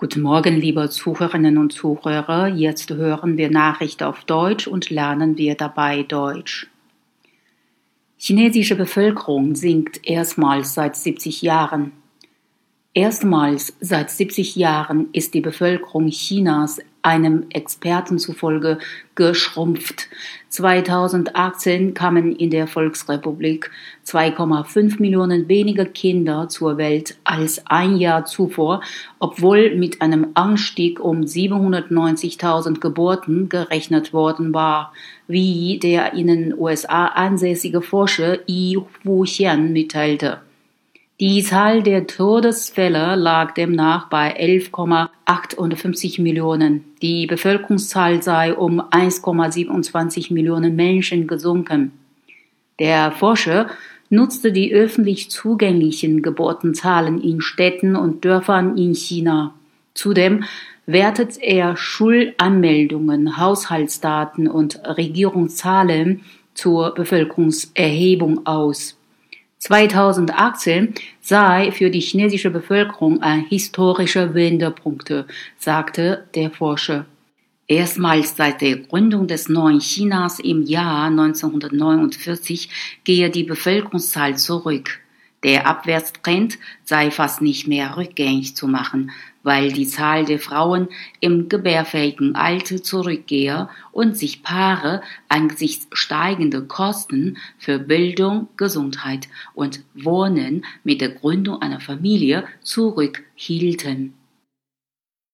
Guten Morgen, liebe Zuhörerinnen und Zuhörer. Jetzt hören wir Nachricht auf Deutsch und lernen wir dabei Deutsch. Chinesische Bevölkerung sinkt erstmals seit 70 Jahren. Erstmals seit 70 Jahren ist die Bevölkerung Chinas einem Experten zufolge geschrumpft. 2018 kamen in der Volksrepublik 2,5 Millionen weniger Kinder zur Welt als ein Jahr zuvor, obwohl mit einem Anstieg um 790.000 Geburten gerechnet worden war, wie der in den USA ansässige Forscher Yi Wuxian mitteilte. Die Zahl der Todesfälle lag demnach bei 11,58 Millionen. Die Bevölkerungszahl sei um 1,27 Millionen Menschen gesunken. Der Forscher nutzte die öffentlich zugänglichen Geburtenzahlen in Städten und Dörfern in China. Zudem wertet er Schulanmeldungen, Haushaltsdaten und Regierungszahlen zur Bevölkerungserhebung aus. 2018 sei für die chinesische Bevölkerung ein historischer Wendepunkt, sagte der Forscher. Erstmals seit der Gründung des neuen Chinas im Jahr 1949 gehe die Bevölkerungszahl zurück. Der Abwärtstrend sei fast nicht mehr rückgängig zu machen, weil die Zahl der Frauen im gebärfähigen Alter zurückgehe und sich Paare angesichts steigender Kosten für Bildung, Gesundheit und Wohnen mit der Gründung einer Familie zurückhielten.